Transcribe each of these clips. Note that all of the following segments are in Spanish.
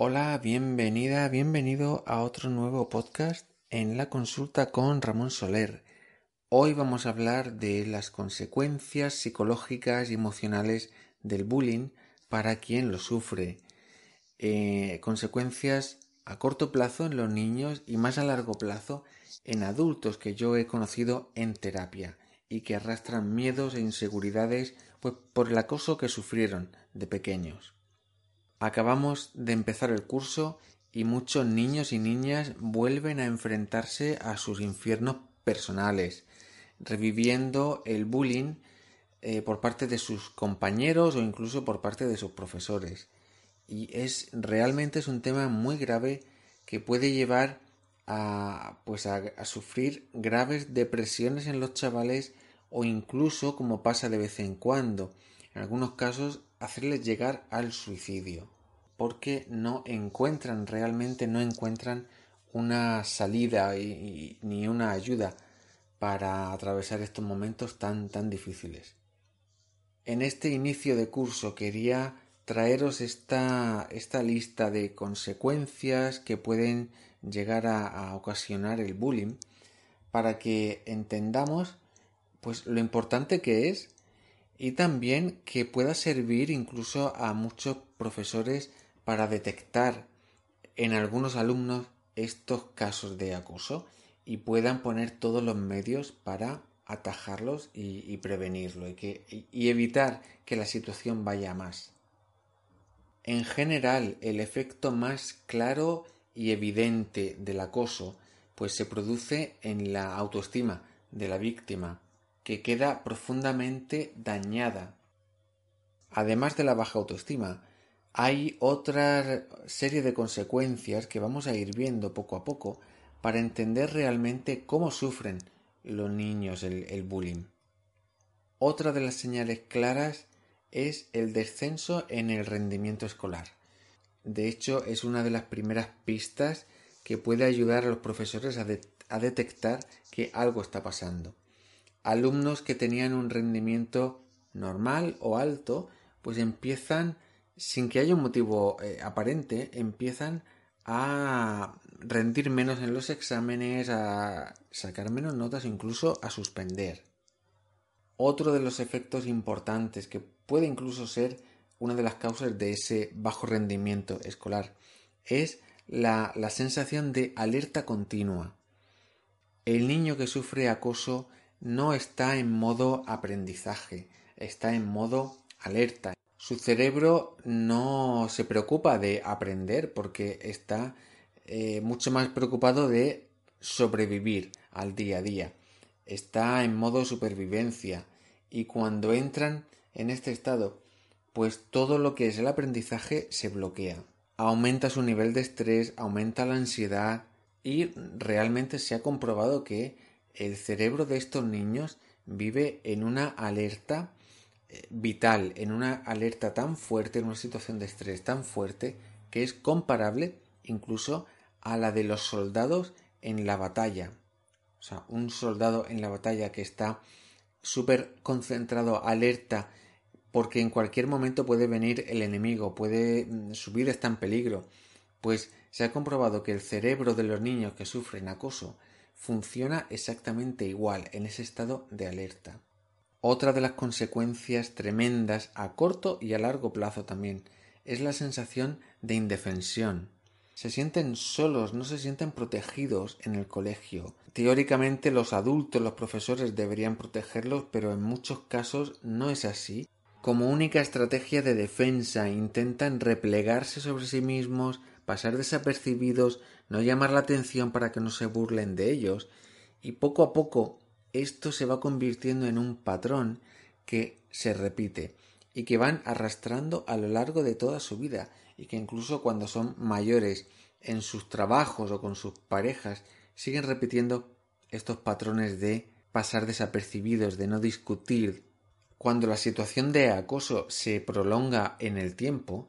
Hola, bienvenida, bienvenido a otro nuevo podcast en la consulta con Ramón Soler. Hoy vamos a hablar de las consecuencias psicológicas y emocionales del bullying para quien lo sufre. Eh, consecuencias a corto plazo en los niños y más a largo plazo en adultos que yo he conocido en terapia y que arrastran miedos e inseguridades pues, por el acoso que sufrieron de pequeños. Acabamos de empezar el curso y muchos niños y niñas vuelven a enfrentarse a sus infiernos personales, reviviendo el bullying eh, por parte de sus compañeros o incluso por parte de sus profesores. Y es realmente es un tema muy grave que puede llevar a, pues a sufrir graves depresiones en los chavales o incluso, como pasa de vez en cuando, en algunos casos hacerles llegar al suicidio, porque no encuentran realmente, no encuentran una salida ni una ayuda para atravesar estos momentos tan tan difíciles. En este inicio de curso quería traeros esta, esta lista de consecuencias que pueden llegar a, a ocasionar el bullying para que entendamos pues lo importante que es y también que pueda servir incluso a muchos profesores para detectar en algunos alumnos estos casos de acoso y puedan poner todos los medios para atajarlos y, prevenirlo y, que, y evitar que la situación vaya más. En general, el efecto más claro y evidente del acoso pues se produce en la autoestima de la víctima, que queda profundamente dañada. Además de la baja autoestima, hay otra serie de consecuencias que vamos a ir viendo poco a poco para entender realmente cómo sufren los niños el, bullying. Otra de las señales claras es el descenso en el rendimiento escolar. De hecho, es una de las primeras pistas que puede ayudar a los profesores a detectar que algo está pasando alumnos que tenían un rendimiento normal o alto, pues empiezan, sin que haya un motivo eh, aparente, empiezan a rendir menos en los exámenes, a sacar menos notas, incluso a suspender. Otro de los efectos importantes que puede incluso ser una de las causas de ese bajo rendimiento escolar es la sensación de alerta continua. El niño que sufre acoso no está en modo aprendizaje, está en modo alerta. Su cerebro no se preocupa de aprender porque está eh, mucho más preocupado de sobrevivir al día a día. Está en modo supervivencia y cuando entran en este estado, pues todo lo que es el aprendizaje se bloquea. Aumenta su nivel de estrés, aumenta la ansiedad y realmente se ha comprobado que el cerebro de estos niños vive en una alerta eh, vital, en una alerta tan fuerte, en una situación de estrés tan fuerte, que es comparable incluso a la de los soldados en la batalla. O sea, un soldado en la batalla que está súper concentrado, alerta, porque en cualquier momento puede venir el enemigo, puede mm, su vida está en peligro. Pues se ha comprobado que el cerebro de los niños que sufren acoso funciona exactamente igual en ese estado de alerta. Otra de las consecuencias tremendas a corto y a largo plazo también es la sensación de indefensión. Se sienten solos, no se sienten protegidos en el colegio. Teóricamente los adultos, los profesores deberían protegerlos, pero en muchos casos no es así. Como única estrategia de defensa intentan replegarse sobre sí mismos, pasar desapercibidos, no llamar la atención para que no se burlen de ellos, y poco a poco esto se va convirtiendo en un patrón que se repite y que van arrastrando a lo largo de toda su vida y que incluso cuando son mayores en sus trabajos o con sus parejas siguen repitiendo estos patrones de pasar desapercibidos, de no discutir. Cuando la situación de acoso se prolonga en el tiempo,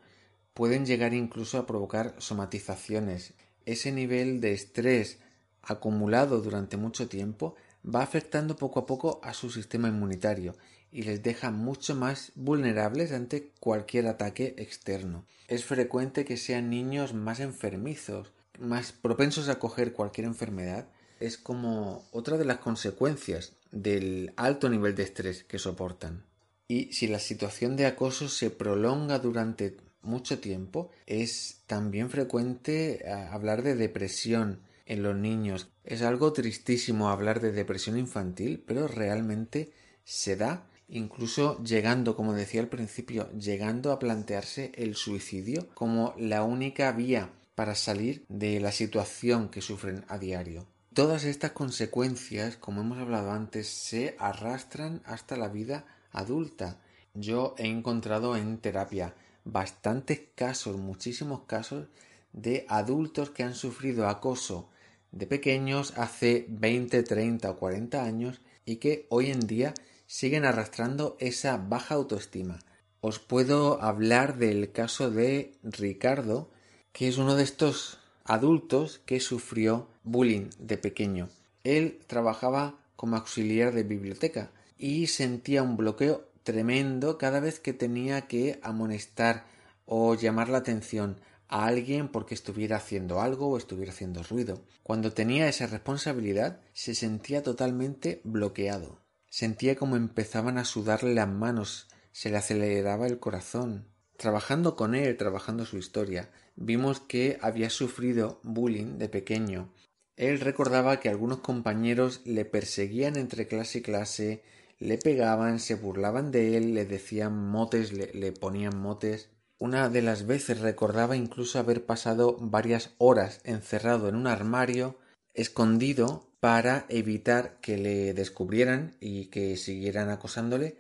pueden llegar incluso a provocar somatizaciones. Ese nivel de estrés acumulado durante mucho tiempo va afectando poco a poco a su sistema inmunitario y les deja mucho más vulnerables ante cualquier ataque externo. Es frecuente que sean niños más enfermizos, más propensos a coger cualquier enfermedad. Es como otra de las consecuencias del alto nivel de estrés que soportan. Y si la situación de acoso se prolonga durante mucho tiempo, es también frecuente eh, hablar de depresión en los niños. Es algo tristísimo hablar de depresión infantil, pero realmente se da incluso llegando, como decía al principio, llegando a plantearse el suicidio como la única vía para salir de la situación que sufren a diario. Todas estas consecuencias, como hemos hablado antes, se arrastran hasta la vida adulta. Yo he encontrado en terapia bastantes casos, muchísimos casos de adultos que han sufrido acoso de pequeños hace 20, 30 o 40 años y que hoy en día siguen arrastrando esa baja autoestima. Os puedo hablar del caso de Ricardo, que es uno de estos adultos que sufrió bullying de pequeño. Él trabajaba como auxiliar de biblioteca y sentía un bloqueo tremendo cada vez que tenía que amonestar o llamar la atención a alguien porque estuviera haciendo algo o estuviera haciendo ruido. Cuando tenía esa responsabilidad se sentía totalmente bloqueado. Sentía como empezaban a sudarle las manos, se le aceleraba el corazón. Trabajando con él, trabajando su historia, vimos que había sufrido bullying de pequeño. Él recordaba que algunos compañeros le perseguían entre clase y clase, le pegaban, se burlaban de él, le decían motes, le, le ponían motes. Una de las veces recordaba incluso haber pasado varias horas encerrado en un armario, escondido, para evitar que le descubrieran y que siguieran acosándole.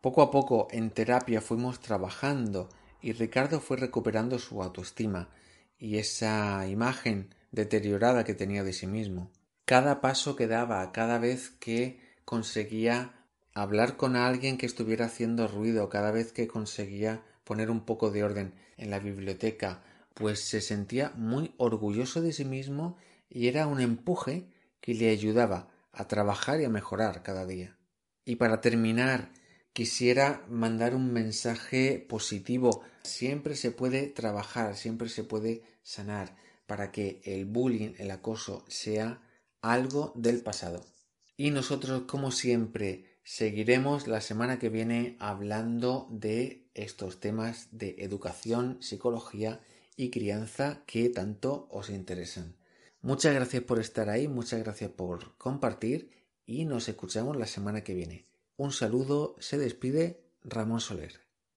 Poco a poco en terapia fuimos trabajando y Ricardo fue recuperando su autoestima y esa imagen deteriorada que tenía de sí mismo. Cada paso que daba, cada vez que conseguía hablar con alguien que estuviera haciendo ruido, cada vez que conseguía poner un poco de orden en la biblioteca, pues se sentía muy orgulloso de sí mismo y era un empuje que le ayudaba a trabajar y a mejorar cada día. Y para terminar, quisiera mandar un mensaje positivo. Siempre se puede trabajar, siempre se puede sanar para que el bullying, el acoso sea algo del pasado. Y nosotros, como siempre, Seguiremos la semana que viene hablando de estos temas de educación, psicología y crianza que tanto os interesan. Muchas gracias por estar ahí, muchas gracias por compartir y nos escuchamos la semana que viene. Un saludo, se despide Ramón Soler.